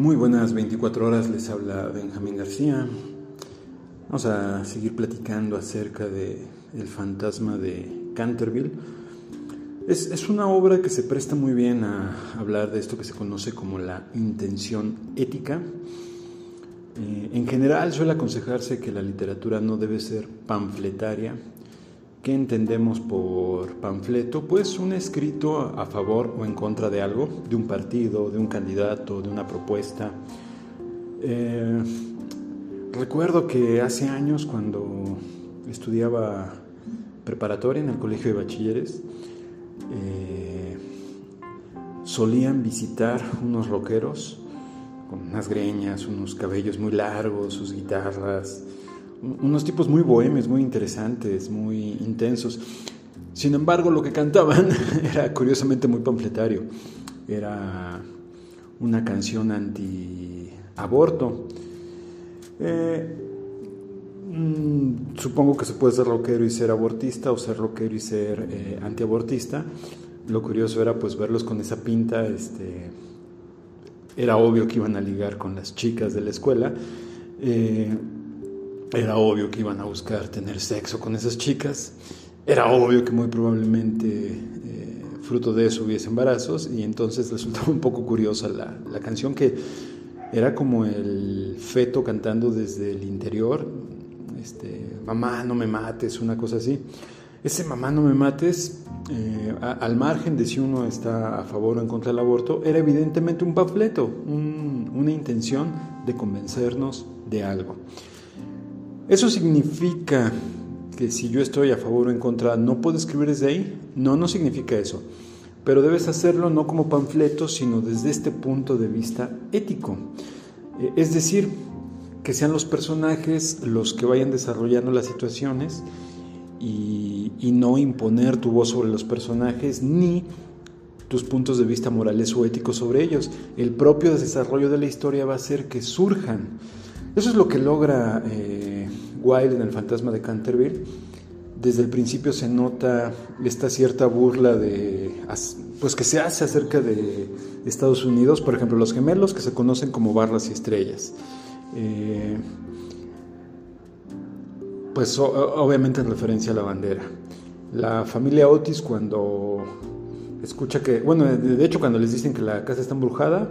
Muy buenas 24 horas, les habla Benjamín García. Vamos a seguir platicando acerca de El fantasma de Canterville. Es, es, una obra que se presta muy bien a hablar de esto que se conoce como la intención ética. Eh, en general suele aconsejarse que la literatura no debe ser panfletaria, ¿Qué entendemos por panfleto? Pues un escrito a favor o en contra de algo, de un partido, de un candidato, de una propuesta. Eh, recuerdo que hace años cuando estudiaba preparatoria en el colegio de bachilleres, eh, solían visitar unos rockeros con unas greñas, unos cabellos muy largos, sus guitarras, unos tipos muy bohemios, muy interesantes, muy intensos. Sin embargo, lo que cantaban era curiosamente muy panfletario. Era una canción anti-aborto. Eh, mm, supongo que se puede ser rockero y ser abortista o ser rockero y ser eh, antiabortista. Lo curioso era pues verlos con esa pinta. Este, era obvio que iban a ligar con las chicas de la escuela. Eh, era obvio que iban a buscar tener sexo con esas chicas. Era obvio que muy probablemente eh, fruto de eso hubiese embarazos. Y entonces resultaba un poco curiosa la, la canción que era como el feto cantando desde el interior. Este, mamá, no me mates, una cosa así. Ese mamá, no me mates, eh, al margen de si uno está a favor o en contra del aborto, era evidentemente un panfleto, un, una intención de convencernos de algo. ¿Eso significa que si yo estoy a favor o en contra no puedo escribir desde ahí? No, no significa eso. Pero debes hacerlo no como panfleto, sino desde este punto de vista ético. Eh, es decir, que sean los personajes los que vayan desarrollando las situaciones y, no imponer tu voz sobre los personajes ni tus puntos de vista morales o éticos sobre ellos. El propio desarrollo de la historia va a hacer que surjan. Eso es lo que logra eh, Wilde en El fantasma de Canterville. Desde el principio se nota esta cierta burla de, pues que se hace acerca de Estados Unidos, por ejemplo, los gemelos que se conocen como barras y estrellas. Eh, pues obviamente en referencia a la bandera. La familia Otis cuando escucha que, bueno, de hecho cuando les dicen que la casa está embrujada,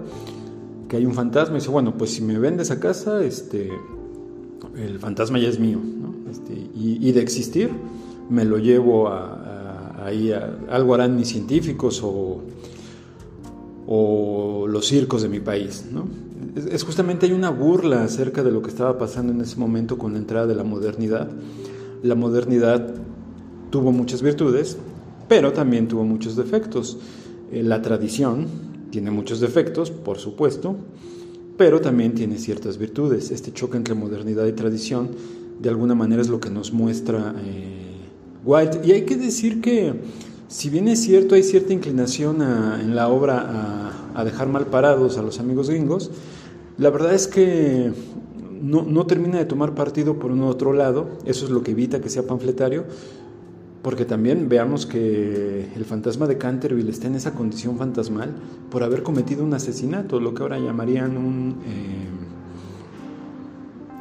que hay un fantasma, y dice, bueno, pues si me vendes a casa, este, el fantasma ya es mío, este, y, de existir, me lo llevo a, ahí, a, algo harán mis científicos o, o los circos de mi país, ¿no? Es, justamente hay una burla acerca de lo que estaba pasando en ese momento con la entrada de la modernidad. La modernidad tuvo muchas virtudes, pero también tuvo muchos defectos. Eh, la tradición, tiene muchos defectos, por supuesto, pero también tiene ciertas virtudes. Este choque entre modernidad y tradición, de alguna manera, es lo que nos muestra eh, Wilde. Y hay que decir que, si bien es cierto, hay cierta inclinación en la obra a, dejar mal parados a los amigos gringos, la verdad es que no, no termina de tomar partido por un otro lado, eso es lo que evita que sea panfletario, porque también veamos que el fantasma de Canterville está en esa condición fantasmal por haber cometido un asesinato, lo que ahora llamarían un, eh,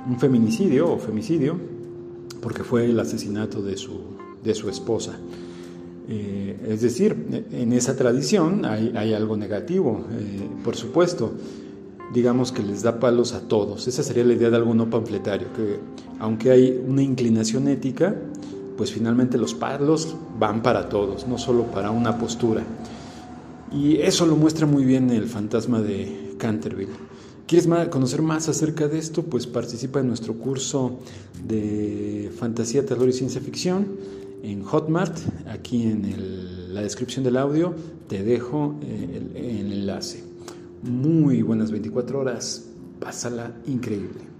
un feminicidio o femicidio, porque fue el asesinato de su, de su esposa. Eh, es decir, en esa tradición hay, hay algo negativo, eh, por supuesto, digamos que les da palos a todos. Esa sería la idea de algo no panfletario, que aunque hay una inclinación ética, pues finalmente los palos van para todos, no solo para una postura. Y eso lo muestra muy bien el fantasma de Canterville. ¿Quieres conocer más acerca de esto? Pues participa en nuestro curso de fantasía, terror y ciencia ficción en Hotmart. Aquí en la descripción del audio te dejo eh, el enlace. Muy buenas 24 horas. Pásala increíble.